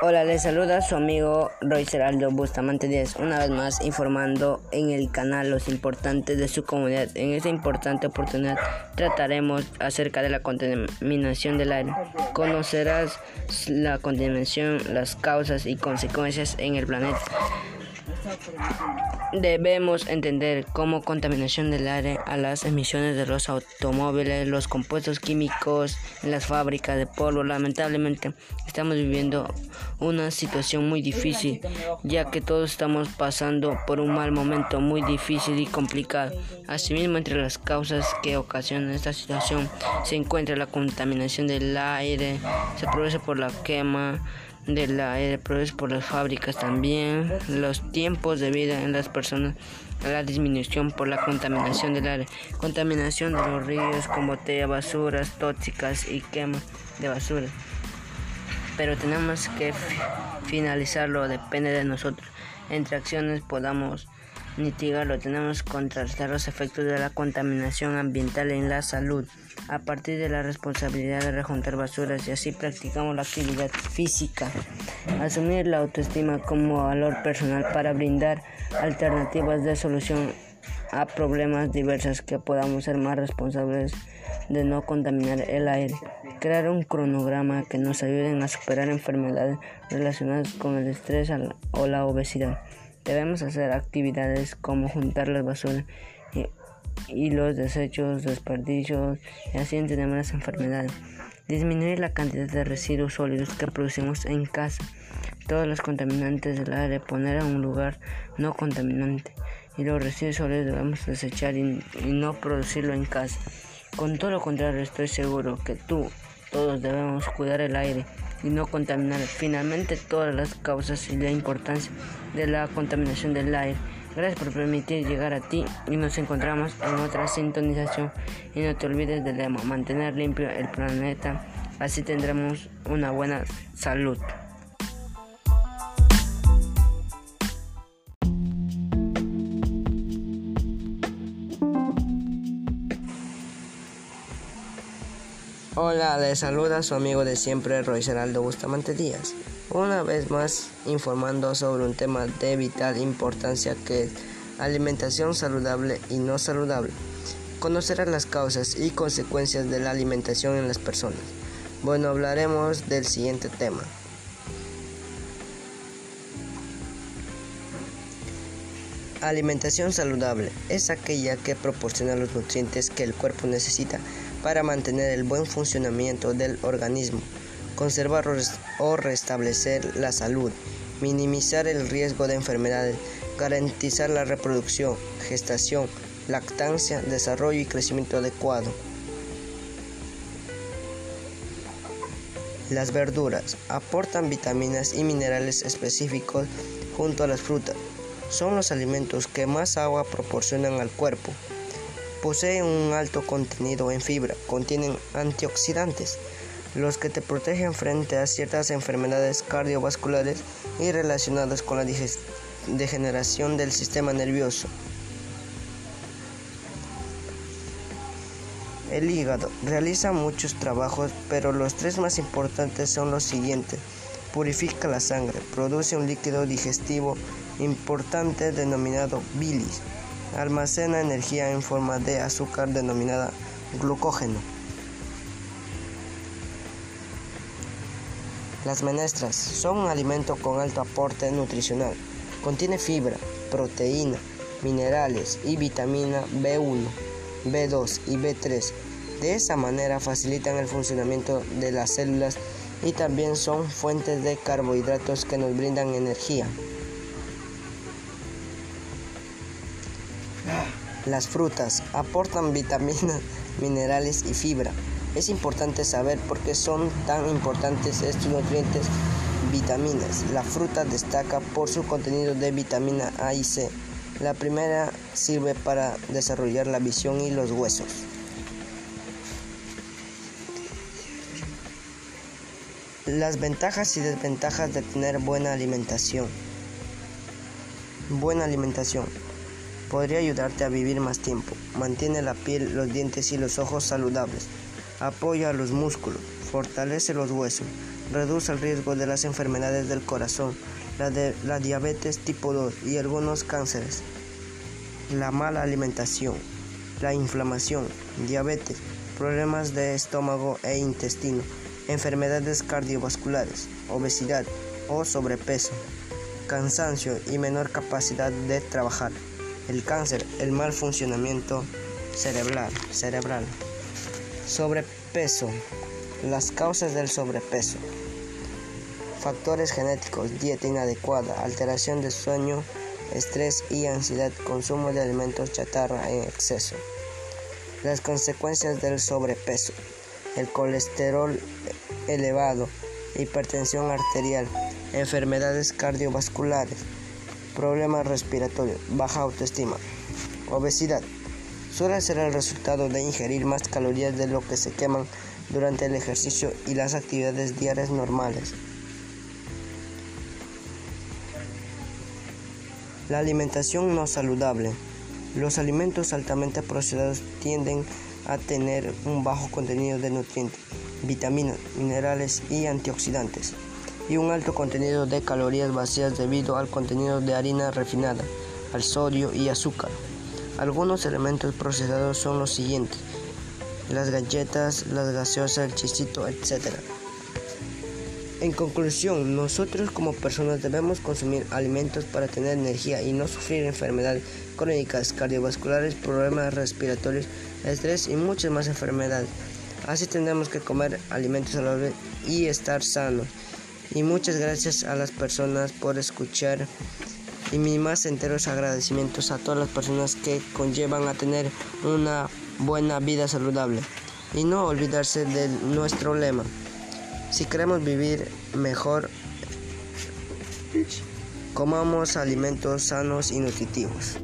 Hola, les saluda su amigo Roy Ceraldo Bustamante Díaz, una vez más informando en el canal los importantes de su comunidad. En esta importante oportunidad trataremos acerca de la contaminación del aire. Conocerás la contaminación, las causas y consecuencias en el planeta. Debemos entender cómo contaminación del aire a las emisiones de los automóviles, los compuestos químicos en las fábricas de polvo. Lamentablemente estamos viviendo una situación muy difícil, ya que todos estamos pasando por un mal momento muy difícil y complicado. Asimismo, entre las causas que ocasionan esta situación se encuentra la contaminación del aire, se produce por la quema del aire producido por las fábricas también, los tiempos de vida en las personas, la disminución por la contaminación del aire, contaminación de los ríos con botellas, basuras tóxicas y quema de basura. Pero tenemos que finalizarlo, depende de nosotros. Entre acciones podamos mitigarlo, tenemos que contrarrestar los efectos de la contaminación ambiental en la salud a partir de la responsabilidad de rejuntar basuras y así practicamos la actividad física. Asumir la autoestima como valor personal para brindar alternativas de solución a problemas diversos que podamos ser más responsables de no contaminar el aire. Crear un cronograma que nos ayude a superar enfermedades relacionadas con el estrés o la obesidad. Debemos hacer actividades como juntar las basuras y, los desechos, desperdicios y así entendemos las enfermedades. Disminuir la cantidad de residuos sólidos que producimos en casa. Todos los contaminantes del aire poner en un lugar no contaminante y los residuos sólidos debemos desechar y no producirlo en casa. Con todo lo contrario, estoy seguro que tú, todos debemos cuidar el aire y no contaminar. Finalmente, todas las causas y la importancia de la contaminación del aire. Gracias por permitir llegar a ti y nos encontramos en otra sintonización. Y no te olvides lema, mantener limpio el planeta, así tendremos una buena salud. Hola, les saluda su amigo de siempre, Roy Geraldo Bustamante Díaz. Una vez más informando sobre un tema de vital importancia que es alimentación saludable y no saludable. Conocerás las causas y consecuencias de la alimentación en las personas. Bueno, hablaremos del siguiente tema. Alimentación saludable es aquella que proporciona los nutrientes que el cuerpo necesita para mantener el buen funcionamiento del organismo, conservar o restablecer la salud, minimizar el riesgo de enfermedades, garantizar la reproducción, gestación, lactancia, desarrollo y crecimiento adecuado. Las verduras aportan vitaminas y minerales específicos junto a las frutas son los alimentos que más agua proporcionan al cuerpo. Poseen un alto contenido en fibra, contienen antioxidantes, los que te protegen frente a ciertas enfermedades cardiovasculares y relacionadas con la degeneración del sistema nervioso. El hígado realiza muchos trabajos, pero los tres más importantes son los siguientes. Purifica la sangre, produce un líquido digestivo importante denominado bilis. Almacena energía en forma de azúcar denominada glucógeno. Las menestras son un alimento con alto aporte nutricional. Contiene fibra, proteína, minerales y vitamina B1, B2 y B3. De esa manera facilitan el funcionamiento de las células y también son fuentes de carbohidratos que nos brindan energía. Las frutas aportan vitaminas, minerales y fibra. Es importante saber por qué son tan importantes estos nutrientes vitaminas. La fruta destaca por su contenido de vitamina A y C. La primera sirve para desarrollar la visión y los huesos. Las ventajas y desventajas de tener buena alimentación. Buena alimentación podría ayudarte a vivir más tiempo. Mantiene la piel, los dientes y los ojos saludables. Apoya los músculos, fortalece los huesos, reduce el riesgo de las enfermedades del corazón, la, de, la diabetes tipo 2 y algunos cánceres. La mala alimentación, la inflamación, diabetes, problemas de estómago e intestino, enfermedades cardiovasculares, obesidad o sobrepeso, cansancio y menor capacidad de trabajar, el cáncer, el mal funcionamiento cerebral, cerebral. Sobrepeso, las causas del sobrepeso. Factores genéticos, dieta inadecuada, alteración de sueño, estrés y ansiedad, consumo de alimentos chatarra en exceso. Las consecuencias del sobrepeso, el colesterol elevado, hipertensión arterial, enfermedades cardiovasculares, problemas respiratorios, baja autoestima, obesidad. Suele ser el resultado de ingerir más calorías de lo que se queman durante el ejercicio y las actividades diarias normales. La alimentación no saludable. Los alimentos altamente procesados tienden a tener un bajo contenido de nutrientes, vitaminas, minerales y antioxidantes, y un alto contenido de calorías vacías debido al contenido de harina refinada, al sodio y azúcar. Algunos elementos procesados son los siguientes: las galletas, las gaseosas, el chisito, etc. En conclusión, nosotros como personas debemos consumir alimentos para tener energía y no sufrir enfermedades crónicas, cardiovasculares, problemas respiratorios, estrés y muchas más enfermedades. Así tendremos que comer alimentos saludables y estar sanos. Y muchas gracias a las personas por escuchar y mis más enteros agradecimientos a todas las personas que conllevan a tener una buena vida saludable. Y no olvidarse de nuestro lema. Si queremos vivir mejor, comamos alimentos sanos y nutritivos.